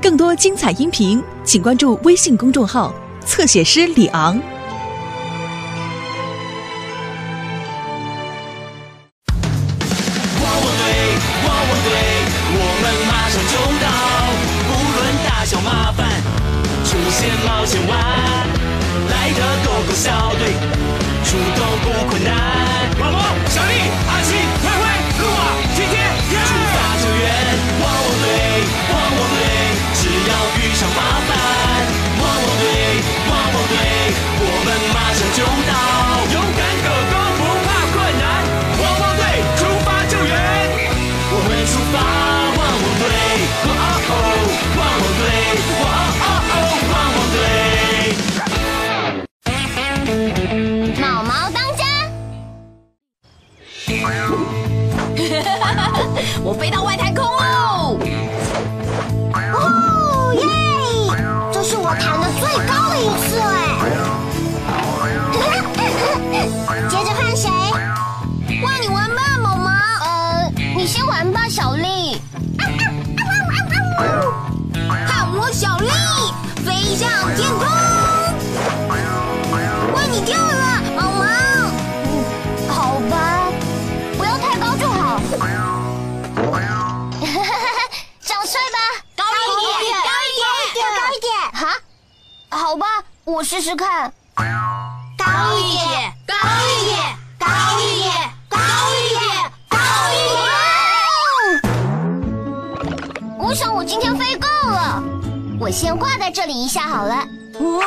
更多精彩音频，请关注微信公众号“侧写师李昂”。汪汪队，汪汪队，我们马上就到，不论大小麻烦，出现冒险湾，来的狗狗小队，出动不困难。我试试看。高一点，高一点，高一点，高一点，高一点。我想我今天飞够了，我先挂在这里一下好了。哇！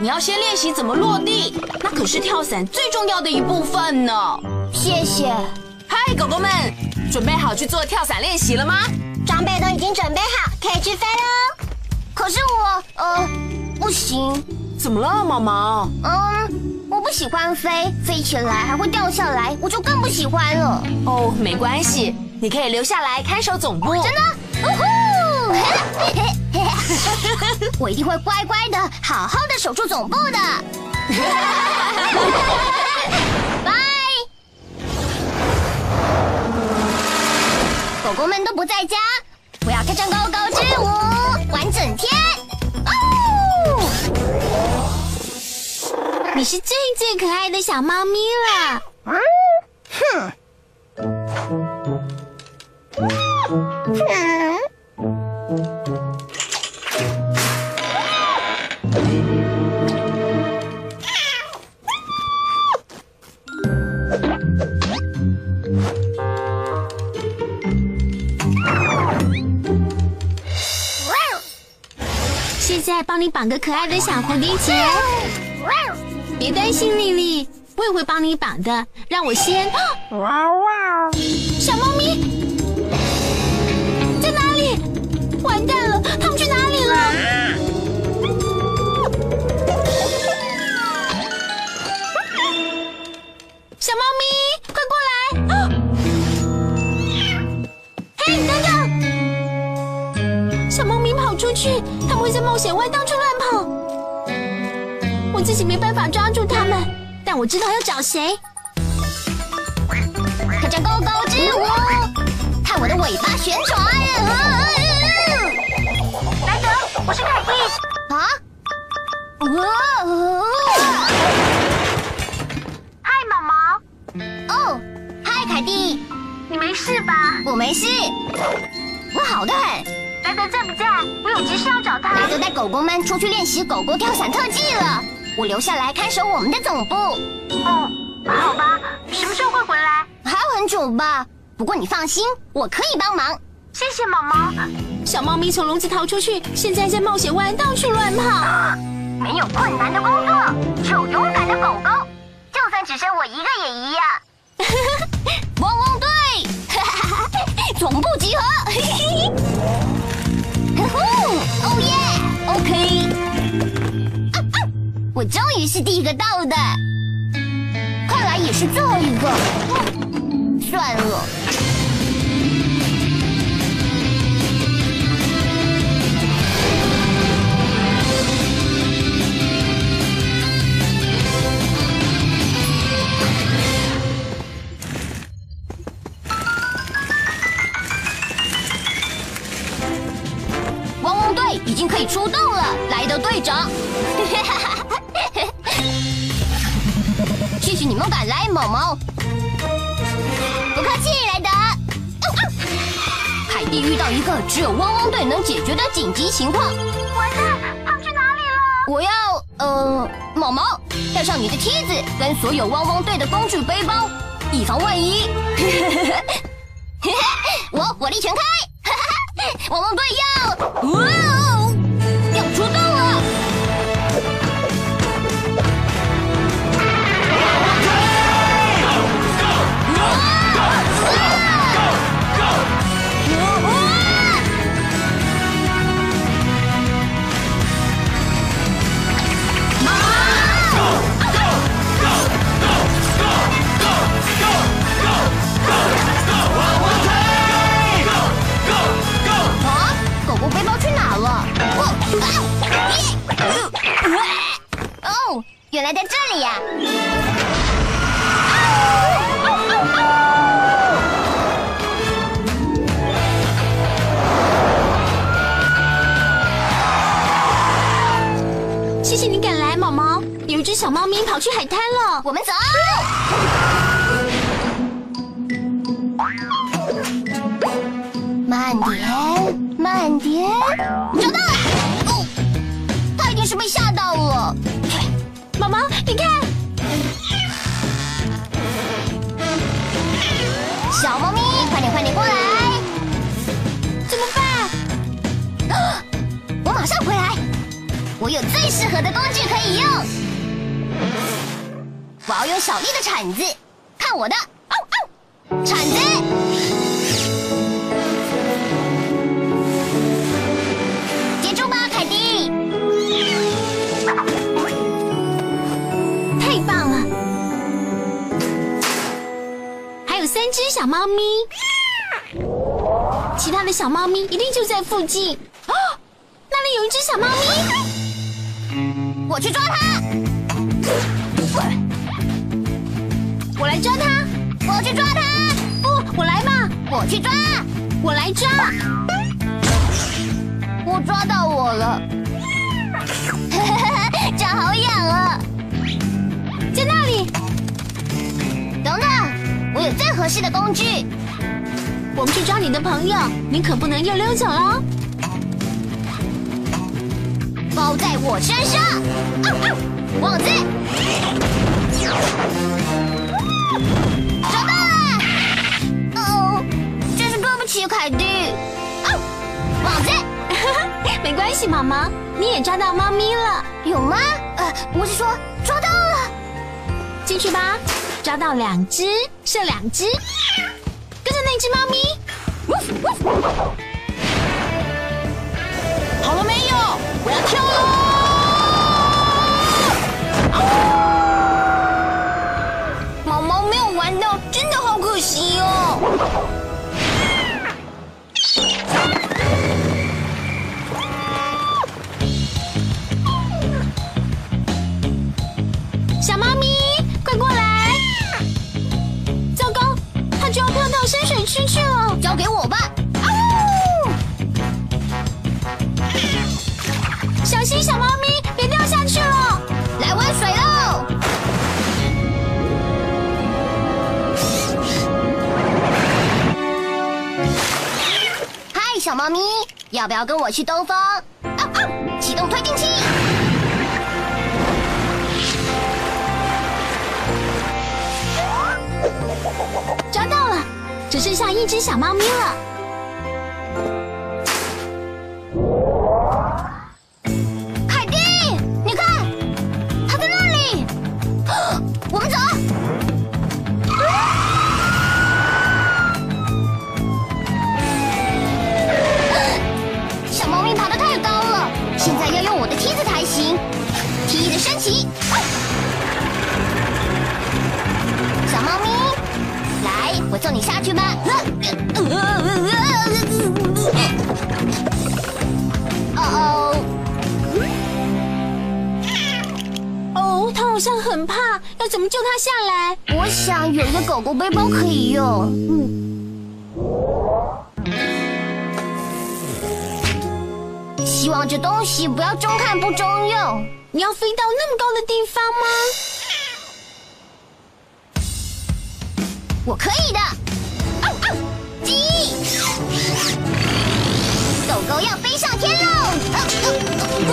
你要先练习怎么落地，那可是跳伞最重要的一部分呢。谢谢，嗨，狗狗们，准备好去做跳伞练习了吗？装备都已经准备好，可以去飞喽。可是我，呃，不行。怎么了，毛毛？嗯，我不喜欢飞，飞起来还会掉下来，我就更不喜欢了。哦，没关系，你可以留下来看守总部。真的？哦吼！我一定会乖乖的，好好的守住总部的。拜。狗狗们都不在家，我要跳上高高之舞，玩整天。你是最最可爱的小猫咪了。哼。哼。现在帮你绑个可爱的小蝴蝶结。别担心，丽丽，我也会帮你绑的。让我先。哇哇小猫咪在哪里？完蛋了，他们去哪里了？小猫咪，快过来！啊！嘿，等等！小猫咪跑出去，它们会在冒险湾到处乱跑。我自己没办法抓住他们，但我知道要找谁。跳着高高之舞，看我的尾巴旋转。来等，我是凯蒂。啊？哦！嗨，毛毛。哦，嗨，凯蒂。你没事吧？我没事，我好的很。莱德在不在？我有急事要找他。莱德带狗狗们出去练习狗狗跳伞特技了，我留下来看守我们的总部。哦，好吧，什么时候会回来？还有很久吧。不过你放心，我可以帮忙。谢谢毛毛。小猫咪从笼子逃出去，现在在冒险湾到处乱跑。没有困难的工作，只有勇敢的狗狗。就算只剩我一个也一样。汪 汪我终于是第一个到的，看来也是最后一个。算了。遇到一个只有汪汪队能解决的紧急情况。完蛋，他去哪里了？我要，呃，毛毛，带上你的梯子跟所有汪汪队的工具背包，以防万一。我火力全开，汪汪队要，哇哦，来在这里呀！谢谢你赶来，毛毛。有一只小猫咪跑去海滩了。我们走。慢点，慢点，小猫咪，快点，快点过来！怎么办？我马上回来，我有最适合的工具可以用。我要用小丽的铲子，看我的！铲子！猫咪，其他的小猫咪一定就在附近。啊，那里有一只小猫咪，我去抓它！我来抓它。我去抓它！不，我来嘛，我去抓！我来抓。我抓到我了，脚好痒啊！在那里，等等，我有最合适的工具。我们去抓你的朋友，你可不能又溜走喽。包在我身上。啊啊，网子，找到了！哦，真是对不起，凯蒂。啊，网子 没关系，毛毛，你也抓到猫咪了。有吗？呃，我是说抓到了。进去吧，抓到两只，剩两只，跟着那只猫咪。好了没有？我要跳喽！猫咪，要不要跟我去兜风？啊！启动推进器。抓到了，只剩下一只小猫咪了。送你下去吧。哦哦，哦，它好像很怕，要怎么救它下来？我想有一个狗狗背包可以用。小希望这东西不要中看不中用。你要飞到那么高的地方吗？我可以的。哦哦，鸡，狗狗要飞上天喽！哦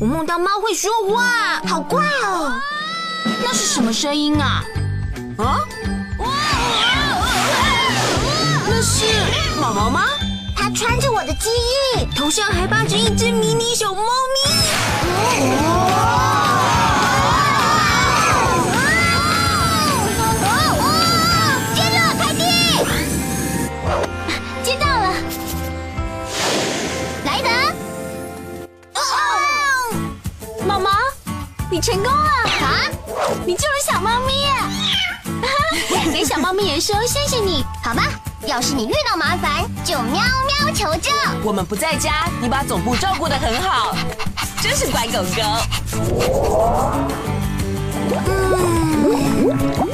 我梦到猫会说话，好怪哦！那是什么声音啊？啊？那是毛毛吗？它穿着我的记忆。头上还绑着一只迷你小猫咪。接你成功了！啊，你救了小猫咪耶！给小猫咪也说谢谢你。好吧，要是你遇到麻烦，就喵喵求救。我们不在家，你把总部照顾得很好，真是乖狗狗。优